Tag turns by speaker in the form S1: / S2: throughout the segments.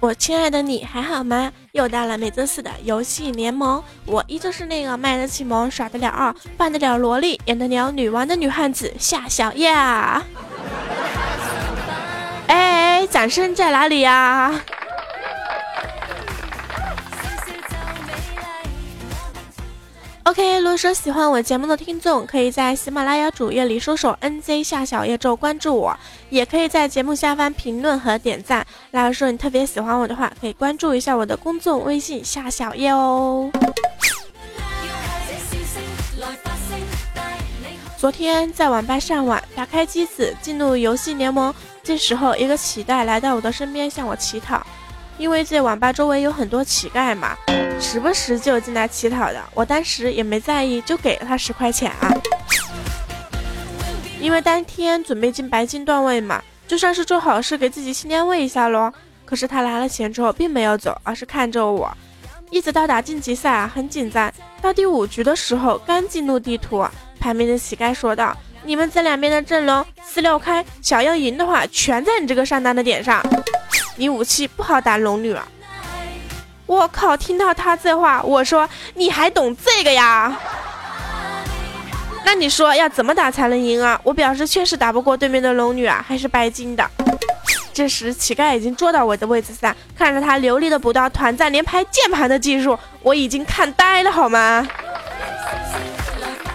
S1: 我亲爱的你还好吗？又到了每周四的游戏联盟，我依旧是那个卖得起萌、耍得了二、扮得了萝莉、演得了女王的女汉子夏小叶。哎，掌声在哪里呀？OK，如果说喜欢我节目的听众，可以在喜马拉雅主页里搜索 “nz 夏小叶”之后关注我，也可以在节目下方评论和点赞。如果说你特别喜欢我的话，可以关注一下我的公众微信“夏小叶”哦。昨天在网吧上网，打开机子进入游戏联盟，这时候一个乞丐来到我的身边向我乞讨。因为这网吧周围有很多乞丐嘛，时不时就进来乞讨的。我当时也没在意，就给了他十块钱啊。因为当天准备进白金段位嘛，就算是做好事给自己心安慰一下喽。可是他拿了钱之后并没有走，而是看着我，一直到打晋级赛啊，很紧张。到第五局的时候，刚进入地图，旁边的乞丐说道：“你们这两边的阵容四六开，想要赢的话，全在你这个上单的点上。”你武器不好打龙女啊！我靠！听到他这话，我说你还懂这个呀？那你说要怎么打才能赢啊？我表示确实打不过对面的龙女啊，还是白金的。这时乞丐已经坐到我的位置上，看着他流利的补刀团战连拍键盘的技术，我已经看呆了，好吗？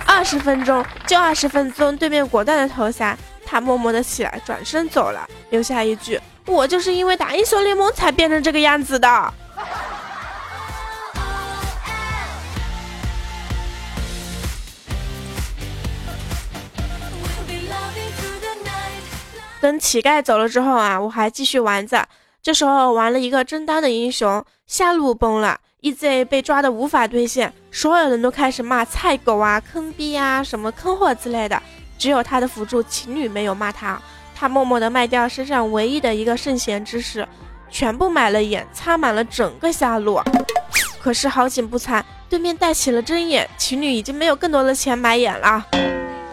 S1: 二十分钟就二十分钟，对面果断的投降，他默默的起来转身走了，留下一句。我就是因为打英雄联盟才变成这个样子的。等乞丐走了之后啊，我还继续玩着。这时候玩了一个真单的英雄，下路崩了，EZ 被抓的无法兑现，所有人都开始骂菜狗啊、坑逼啊、什么坑货之类的，只有他的辅助情侣没有骂他。他默默地卖掉身上唯一的一个圣贤之石，全部买了眼，插满了整个下路。可是好景不长，对面带起了针眼，情侣已经没有更多的钱买眼了。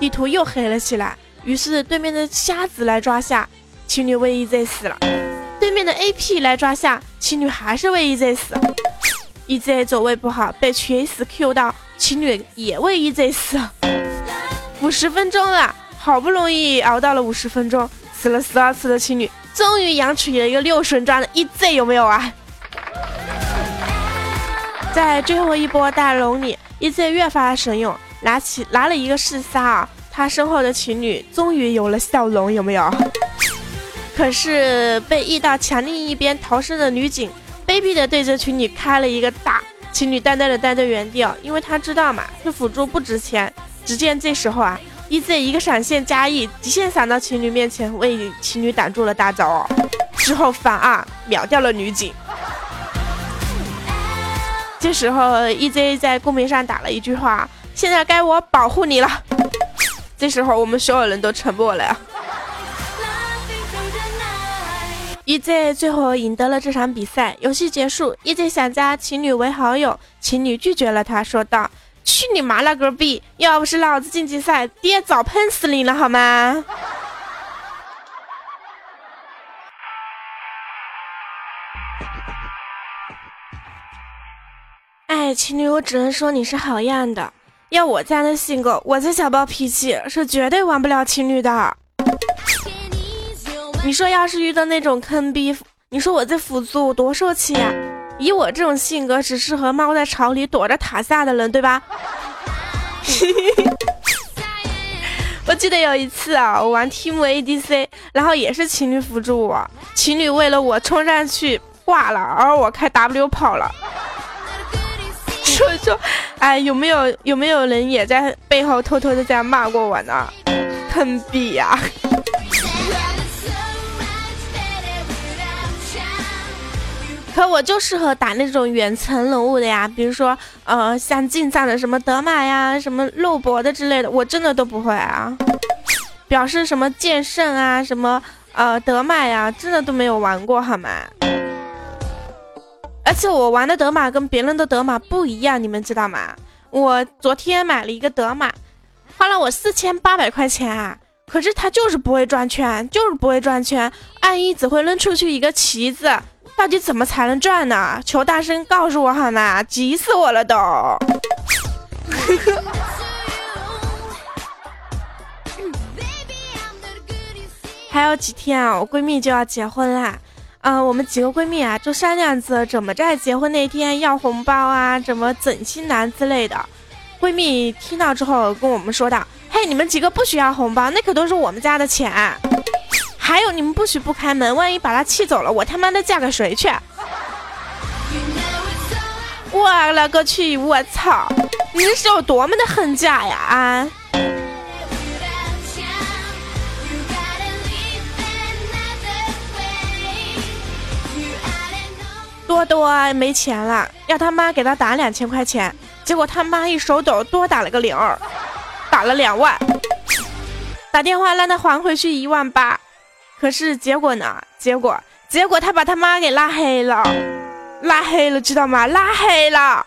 S1: 地图又黑了起来，于是对面的瞎子来抓下，情侣为 EZ 死了。对面的 AP 来抓下，情侣还是为 EZ 死。EZ 走位不好，被 Chase Q 到，情侣也为 EZ 死。五十分钟了。好不容易熬到了五十分钟，死了十二次的情侣，终于养出了一个六神装的 EZ，有没有啊？在最后一波大龙里，EZ 越发神勇，拿起拿了一个四杀啊，他身后的情侣终于有了笑容，有没有？可是被 E 到墙另一边逃生的女警，卑鄙的对着情侣开了一个大，情侣呆呆的待在原地啊，因为他知道嘛，这辅助不值钱。只见这时候啊。E Z 一个闪现加 E，极限闪到情侣面前，为情侣挡住了大招。之后反二秒掉了女警。这时候 E Z 在公屏上打了一句话：“现在该我保护你了。”这时候我们所有人都沉默了。E Z 最后赢得了这场比赛。游戏结束，E Z 想加情侣为好友，情侣拒绝了他，说道。去你妈了个逼！要不是老子晋级赛，爹早喷死你了，好吗？哎，情侣，我只能说你是好样的。要我这样的性格，我这小暴脾气是绝对玩不了情侣的。你说要是遇到那种坑逼，你说我这辅助多受气呀？以我这种性格，只适合猫在巢里躲着塔下的人，对吧？我记得有一次啊，我玩 Team ADC，然后也是情侣辅助我，情侣为了我冲上去挂了，而我开 W 跑了。说说，哎，有没有有没有人也在背后偷偷的这样骂过我呢？坑逼呀！可我就适合打那种远程人物的呀，比如说，呃，像近战的什么德玛呀、什么肉搏的之类的，我真的都不会啊。表示什么剑圣啊、什么呃德玛呀，真的都没有玩过好吗？而且我玩的德玛跟别人的德玛不一样，你们知道吗？我昨天买了一个德玛，花了我四千八百块钱啊，可是他就是不会转圈，就是不会转圈，按一只会扔出去一个旗子。到底怎么才能赚呢？求大声告诉我好吗？急死我了都！还有几天啊，我闺蜜就要结婚啦。嗯，我们几个闺蜜啊，就商量着怎么在结婚那天要红包啊，怎么整新郎之类的。闺蜜听到之后跟我们说道：“嘿，你们几个不需要红包，那可都是我们家的钱。还有，你们不许不开门，万一把他气走了，我他妈的嫁给谁去？”我勒个去！我操，你是有多么的恨嫁呀啊！多多没钱了，要他妈给他打两千块钱，结果他妈一手抖多打了个零儿，打了两万，打电话让他还回去一万八，可是结果呢？结果结果他把他妈给拉黑了，拉黑了，知道吗？拉黑了。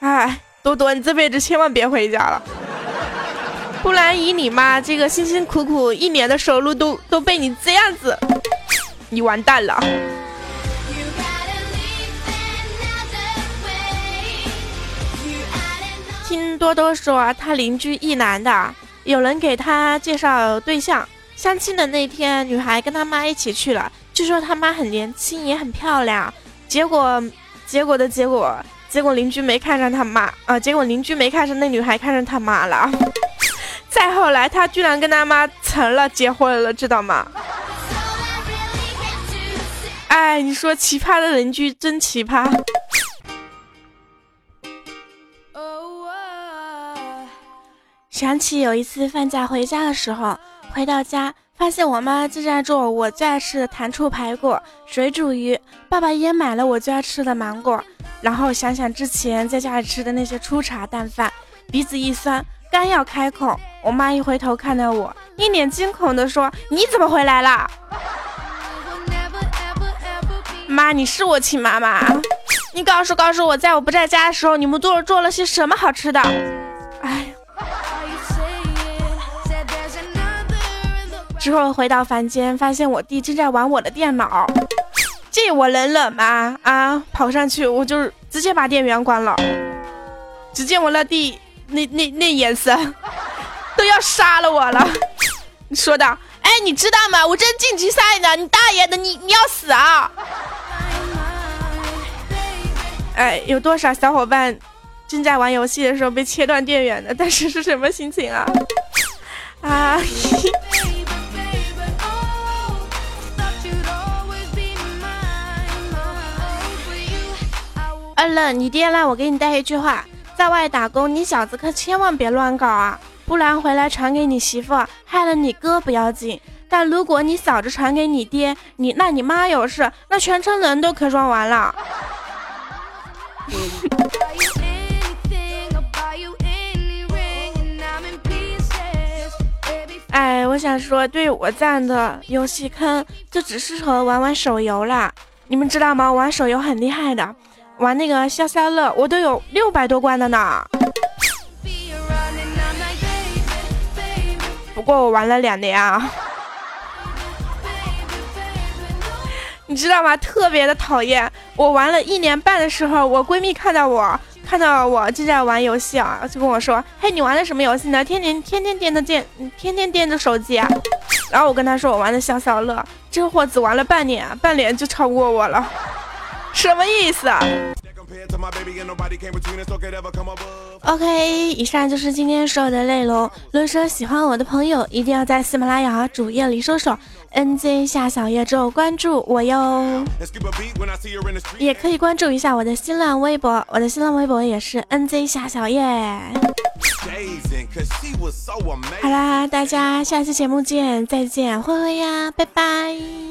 S1: 哎，多多，你这辈子千万别回家了，不然以你妈这个辛辛苦苦一年的收入都都被你这样子，你完蛋了。听多多说，他邻居一男的，有人给他介绍对象。相亲的那天，女孩跟她妈一起去了，据说她妈很年轻，也很漂亮。结果，结果的结果，结果邻居没看上他妈啊！结果邻居没看上那女孩，看上他妈了。再后来，他居然跟他妈成了，结婚了，知道吗？哎，你说奇葩的邻居真奇葩。想起有一次放假回家的时候，回到家发现我妈正在做我最爱吃的糖醋排骨、水煮鱼，爸爸也买了我最爱吃的芒果。然后想想之前在家里吃的那些粗茶淡饭，鼻子一酸，刚要开口，我妈一回头看到我，一脸惊恐的说：“你怎么回来了？”妈，你是我亲妈妈，你告诉告诉我，在我不在家的时候，你们做做了些什么好吃的？之后回到房间，发现我弟正在玩我的电脑，这我能忍吗？啊！跑上去，我就直接把电源关了。只见我那弟那那那眼神，都要杀了我了。说道：“哎，你知道吗？我正晋级赛呢！你大爷的，你你要死啊！”哎，有多少小伙伴正在玩游戏的时候被切断电源的？但是是什么心情啊？啊！二愣，你爹让我给你带一句话：在外打工，你小子可千万别乱搞啊，不然回来传给你媳妇，害了你哥不要紧，但如果你嫂子传给你爹，你那你妈有事，那全村人都可算完了。哎，我想说，对我这样的游戏坑，就只适合玩玩手游啦。你们知道吗？玩手游很厉害的。玩那个消消乐，我都有六百多关的呢。不过我玩了两年啊，你知道吗？特别的讨厌。我玩了一年半的时候，我闺蜜看到我，看到我正在玩游戏啊，就跟我说：“嘿，你玩的什么游戏呢？天天天天掂着电，天天掂着手机啊。”然后我跟她说：“我玩的消消乐。”这货只玩了半年，半年就超过我了。什么意思啊？OK，以上就是今天所有的内容。如果说喜欢我的朋友，一定要在喜马拉雅主页里搜索 “nz 夏小叶”之后关注我哟。也可以关注一下我的新浪微博，我的新浪微博也是 “nz 夏小叶”。好啦，大家下期节目见，再见，灰灰呀，拜拜。